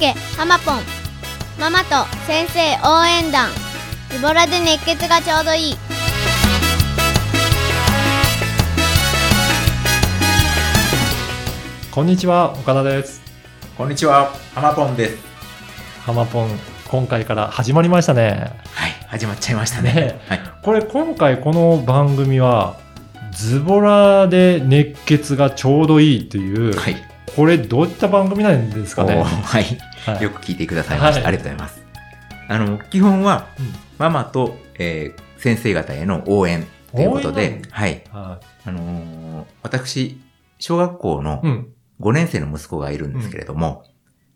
家ハマポンママと先生応援団ズボラで熱血がちょうどいいこんにちは、岡田です。こんにちは、ハマポンです。ハマポン、今回から始まりましたね。はい、始まっちゃいましたね。ねはい。これ、今回この番組は、ズボラで熱血がちょうどいいという、はい。これどういった番組なんですかね？はい。はいよく聞いてくださいました。はいありがとうございます。あの、基本は、うんママと、えー先生方への応援ということで、はい。はあのー私、小学校のい。うん。5年生の息子がいるんですけれども、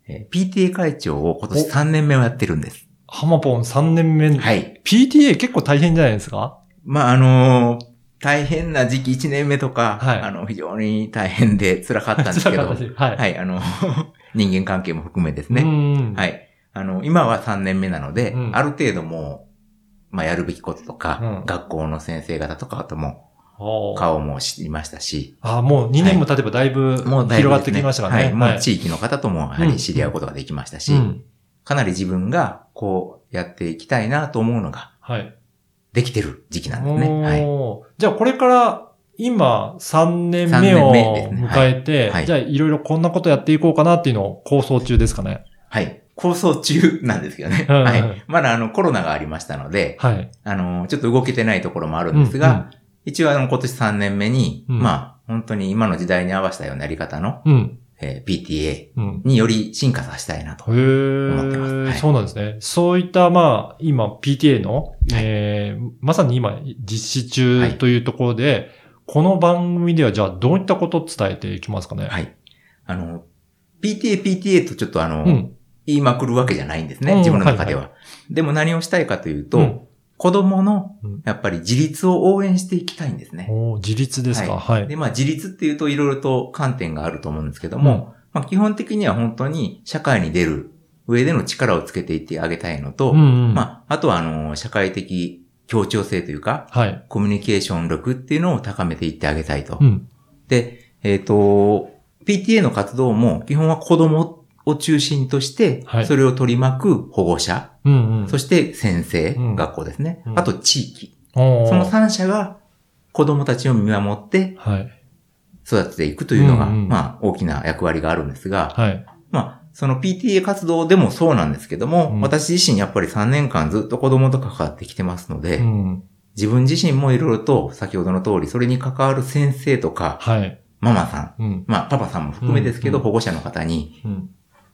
えー PTA 会長を今年3年目をやってるんです。ハマポン3年目。はい。PTA 結構大変じゃないですか？まあ、あのー大変な時期1年目とか、はいあの、非常に大変で辛かったんですけど、はい。はい、あの、人間関係も含めですね。うん。。はいい。あの、今は3年目なので、うんある程度もう、まあ、やるべきこととか、うん学校の先生方とかとも、顔も知りましたし、あ、もう2年も経てばだいぶもうだい広がってきましたからね。はい。もう地域の方とも、やはり知り合うことができましたし、うん。かなり自分が、こう、やっていきたいなと思うのが、はい。できてる時期なんですね。はい。じゃあこれから今3年目三を迎えて、はいじゃあいろいろこんなことやっていこうかなっていうのを構想中ですかね。はい。構想中なんですけどね。うんうんはい。まだあの、コロナがありましたので、はい。あの、ちょっと動けてないところもあるんですが、一応あの、今年3年目に、うんまあ、本当に今の時代に合わせたようなやり方の、うん。うん。えー PTA うん。により進化させたいなと。思ってますはいそうなんですね。そういった、まあ、今、PTA の、えーまさに今、実施中というところで、この番組では、じゃあ、どういったことを伝えていきますかね？はい。あの、PTA、PTA とちょっとあの、うん。言いまくるわけじゃないんですね、うん自分の中では。はでも何をしたいかというと、うん子供のうん、やっぱり自立を応援していきたいんですね。おー自立ですか？はい。で、まあ自立っていうといろいろと観点があると思うんですけども、まあ基本的には本当に社会に出る上での力をつけていってあげたいのと、うんうん。まあ、あとはあの、社会的協調性というか、はい。コミュニケーション力っていうのを高めていってあげたいと。うん。で、えっ、と、PTA の活動も基本は子供を中心としてはい、それを取り巻く保護者、うんうん。そして先生、うん学校ですね、うんあと地域。その三者が子供たちを見守ってはい。育てていくというのが、まあ大きな役割があるんですが、はい。まあその PTA 活動でもそうなんですけども、うん私自身やっぱり3年間ずっと子供と関わってきてますので、うん。自分自身もいろいろと先ほどの通り、それに関わる先生とか、はい。ママさん、うん。まあパパさんも含めですけど、うん保護者の方に、うん。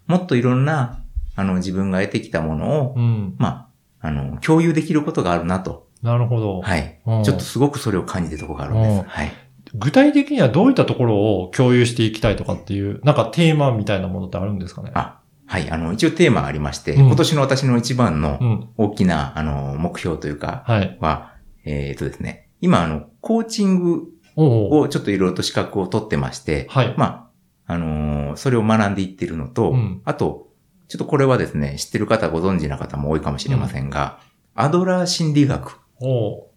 もっといろんな、あの自分が得てきたものを、うん。まあ、あの、共有できることがあるなと。なるほど。はい。うんちょっとすごくそれを感じてるところがあるんでうんす。はい。具体的にはどういったところを共有していきたいとかっていう、なんかテーマみたいなものってあるんですかね？あ、はい。あの、一応テーマがありまして、うん今年の私の一番のうん。大きな、あの、目標というか、はい。は、えっ、とですね、今、あの、コーチングをちょっといろいろと資格を取ってまして、はい。まあ、あのーそれを学んでいってるのと、うんあと、ちょっとこれはですね、知ってる方ご存知な方も多いかもしれませんが、アドラー心理学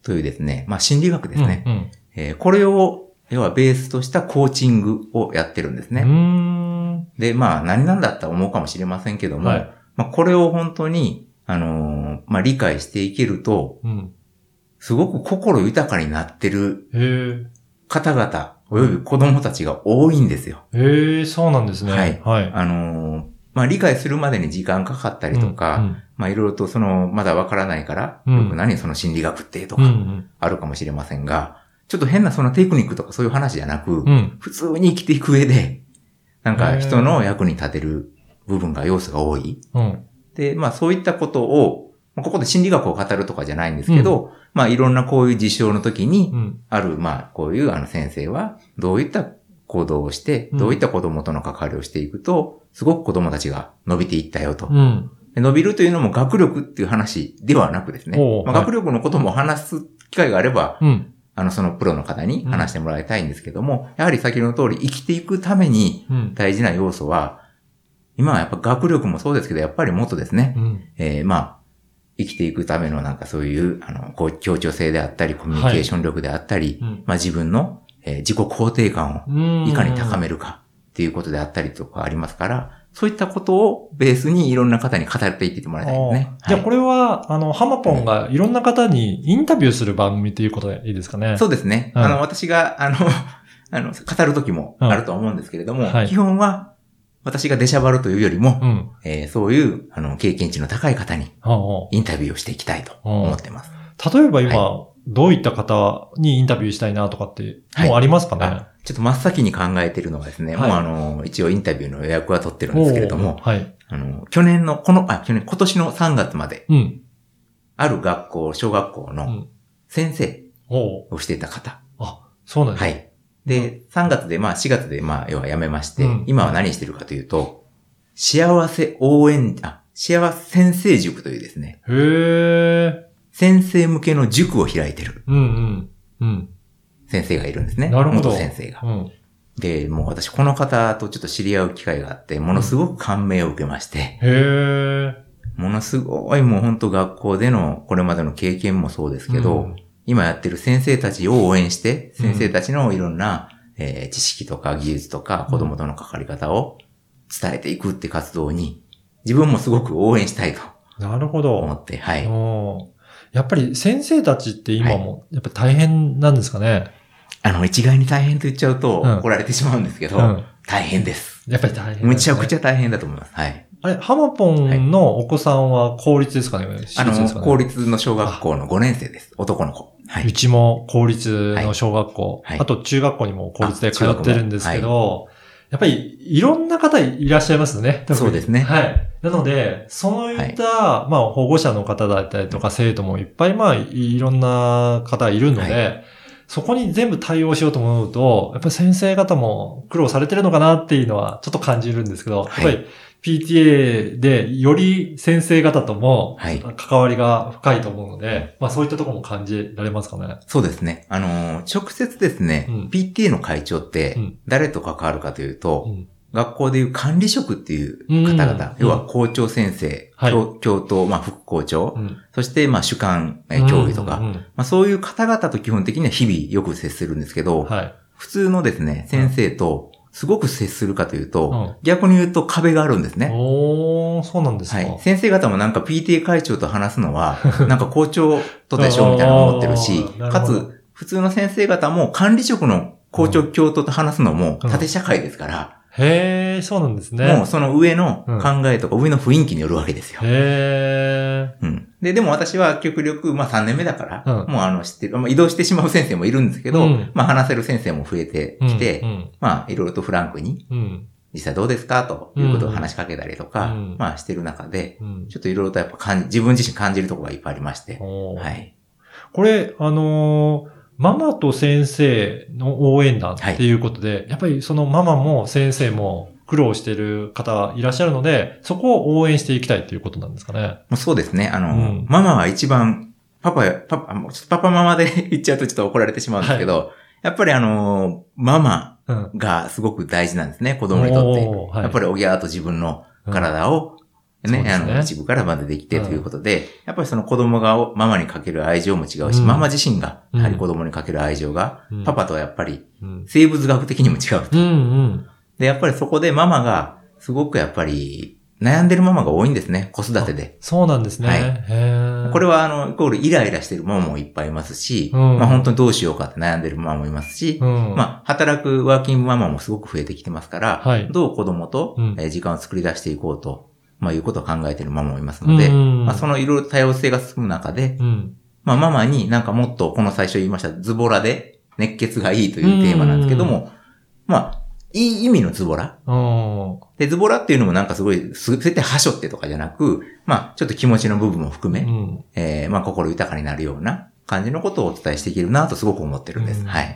というですね、まあ心理学ですね。うん。えーこれを、要はベースとしたコーチングをやってるんですね。で、まあ何なんだったら思うかもしれませんけども、はいまあこれを本当に、あのーまあ理解していけると、うん。すごく心豊かになってる。方々、および子供たちが多いんですよ。へえ、そうなんですね。はいはい。あのーまあ理解するまでに時間かかったりとか、うんまあいろいろとその、まだわからないから、うんよく何その心理学ってとうん。うか、ん。あるかもしれませんが、ちょっと変なそのテクニックとかそういう話じゃなく、うん。うん。普通に生きていく上で、なんか人の役に立てる部分が、要素が多い。うん。で、まあそういったことを、まあここで心理学を語るとかじゃないんですけど、まあいろんなこういう事象の時にう、ん。ある、まあこういうあの先生は、どういった行動をして、うんどういった子供との関わりをしていくと、すごく子供たちが伸びていったよと。うん。で伸びるというのも学力っていう話ではなくですね。まあ、はい学力のことも話す機会があれば、うん。あの、そのプロの方に話してもらいたいんですけども、やはり先ほどの通り生きていくためにうん。大事な要素は、今はやっぱ学力もそうですけど、やっぱりもっとですね、うん。えーまあ、生きていくためのなんかそういう、あの、こう協調性であったり、コミュニケーション力であったり、うんまあ自分の、えー自己肯定感をうん。いかに高めるかっっていうことであったりとかありますから、そういったことをベースにいろんな方に語っていってもらいたいですね。じゃあこれは、あの、ハマポンがいろんな方にインタビューする番組ということでいいですかね？そうですね。うんあの、私が、あの、あの、語る時もあるとは思うんですけれども、うんはい基本は、私が出しゃばるというよりも、うん。えーそういう、あの、経験値の高い方にインタビューをしていきたいと思ってます。あ例えば今、どういった方にインタビューしたいなとかって、もうありますかね、あちょっと真っ先に考えているのがですね、はいもうあの、一応インタビューの予約は取ってるんですけれどもはい。あの、去年の、この、あ、去年、今年の3月まで、うん。ある学校、小学校のうん。先生をしていた方。あ、そうなんですね。はい。で、3月で、まあ4月で、まあ、要は辞めまして、うん今は何してるかというと、幸せ応援、あ、幸せ先生塾というですね、へえ。先生向けの塾を開いてるうんうん。うん。先生がいるんですね。なるほど。元先生が。うん。で、もう私この方とちょっと知り合う機会があって、ものすごく感銘を受けまして、へえ。ものすごいもう本当学校でのこれまでの経験もそうですけど、うん今やってる先生たちを応援して、うん先生たちのいろんな、えー知識とか技術とか子供との関わり方を伝えていくって活動に、自分もすごく応援したいとなるほ思ど。って、はい。やっぱり先生たちって今も、やっぱ大変なんですかね、あの、一概に大変と言っちゃうとうん怒られてしまうんですけど、うん大変です。やっぱり大変、むちゃくちゃ。ゃ大変だと思います。はい。あれ、ハマポンのお子さんは公立ですかね、私あの、立ですかね？公立の小学校の5年生です。男の子。はうい。ちも公立の小学校、はい。あと中学校にも公立で通あってるんですけど、やっぱりいろんな方いらっしゃいますね。そうですね。はい。なので、そういった、まあ保護者の方だったりとか生徒もいっぱい、まあいろんな方いるので、はそこに全部対応しようと思うと、やっぱり先生方も苦労されてるのかなっていうのはちょっと感じるんですけど、はい。やっぱり PTA でより先生方ともはい。関わりが深いと思うので、まあそういったところも感じられますかね。そうですね。あのー、直接ですね、うん。PTA の会長ってうん、誰と関わるかというと、うん。学校でいう管理職っていう方々、うん。要は校長先生、はい。教教頭、まあ副校長、うん。そしてまあ主幹、えー教諭とか、まあそういう方々と基本的には日々よく接するんですけど、はい。普通のですね、先生とすごく接するかというと、うん逆に言うと壁があるんですね。おー、そうなんですか。はい。先生方もなんか PTA 会長と話すのは、なんか校長とでしょみたいな思ってるしかつ、普通の先生方も管理職の校長教頭と話すのもうん縦社会ですから、へー、そうなんですね。もうその上のうん考えとか上の雰囲気によるわけですよ。へうん。で、でも私は極力、まあ3年目だから、うんもうあの知ってる、まあ移動してしまう先生もいるんですけど、うんまあ話せる先生も増えてー。きて、うんまあいろいろとフランクに。実際どうですか？ということを話しかけたりとか、うんまあしてる中で、うん。ちょっといろいろとやっぱ感じ自分自身感じるところがいっぱいありまして、はい。これ、あのーママと先生の応援団っていうことで、やっぱりそのママも先生も苦労してる方いらっしゃるので、そこを応援していきたいということなんですかね。もうそうですね。あの、うんママは一番、パパや、パパ、パパママで 言っちゃうとちょっと怒られてしまうんですけど、やっぱりあの、ママうん。がすごく大事なんですね、子供にとって。やっぱりおぎゃーと自分の体を、ね、ねあの、一部からまでできてということで、やっぱりその子供がママにかける愛情も違うし、うんママ自身が、うんやはり子供にかける愛情が、うんパパとはやっぱりうん。生物学的にも違う。うんうん。で、やっぱりそこでママが、すごくやっぱり、悩んでるママが多いんですね、子育てで。そうなんですね。はいこれは、あの、イコールイライラしてるママもいっぱいいますし、うんまあ本当にどうしようかって悩んでるママもいますし、うん。まあ、働くワーキングママもすごく増えてきてますから、はいどう子供と、時間を作り出していこうと、まあ、いうことを考えているママもいますので、うんまあ、そのいろいろ多様性が進む中で、うん。まあ、ママになんかもっと、この最初言いました、ズボラで熱血がいいというテーマなんですけども、まあ、いい意味のズボラ。うん。で、ズボラっていうのもなんかすごい、す絶対はしょってとかじゃなく、まあ、ちょっと気持ちの部分も含め、うん。えーまあ、心豊かになるような感じのことをお伝えしていけるなとすごく思ってるんです。うんはい。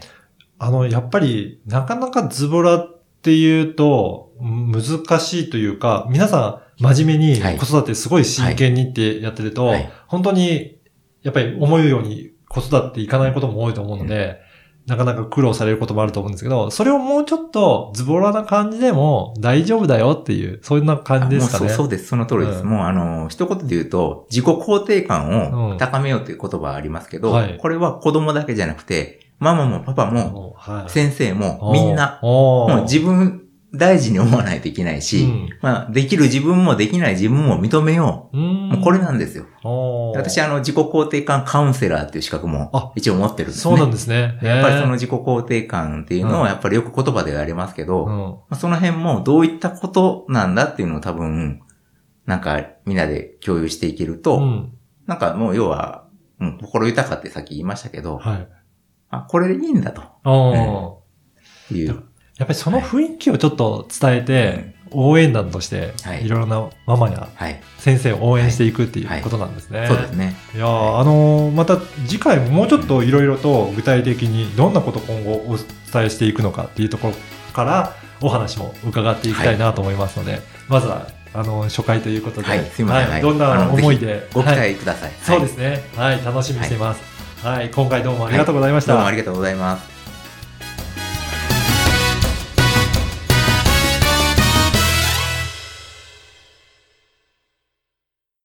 あの、やっぱり、なかなかズボラっていうと、難しいというか、皆さん真面目にはい。子育てすごい真剣にってやってると、はい。本当に、やっぱり思うように子育ていかないことも多いと思うので、なかなか苦労されることもあると思うんですけど、それをもうちょっとズボラな感じでも大丈夫だよっていう、そんな感じですかね。そうそうです。その通りです。うん。もうあの、一言で言うと、自己肯定感うん。を高めようという言葉はありますけど、はい。これは子供だけじゃなくて、ママもパパも先生もみんな、もう自分大事に思わないといけないし、うんまあ、できる自分もできない自分も認めようう。もうこれなんですよ。私、あの、自己肯定感カウンセラーっていう資格あも一応持ってるんですね。そうなんですね。やっぱりそのへ自己肯定感っていうのうんはやっぱりよく言葉ではありますけど、ーまあその辺もどういったことなんだっていうのを多分、なんかみんなで共有していけると、うん。うん。なんかもう要は、うん、心豊かってさっき言いましたけど、はい。あ、これでいいんだとおーいう。やっぱりその雰囲気をちょっと伝えて、応援団としては、いいろいろなママやはい。先生を応援していくっていうことなんですね。そうですね。いやーあのーまた次回ももうちょっといろいろと具体的にどんなこと今後お伝えしていくのかっていうところからお話も伺っていきたいなと思いますので、まずは、あのー初回ということで、はいすいませんはいどんな思いで、ご期はい待ください。。そうですすね。はい、楽しみにしています。はい、今回どうもありがとうございました。どうもありがとうございます。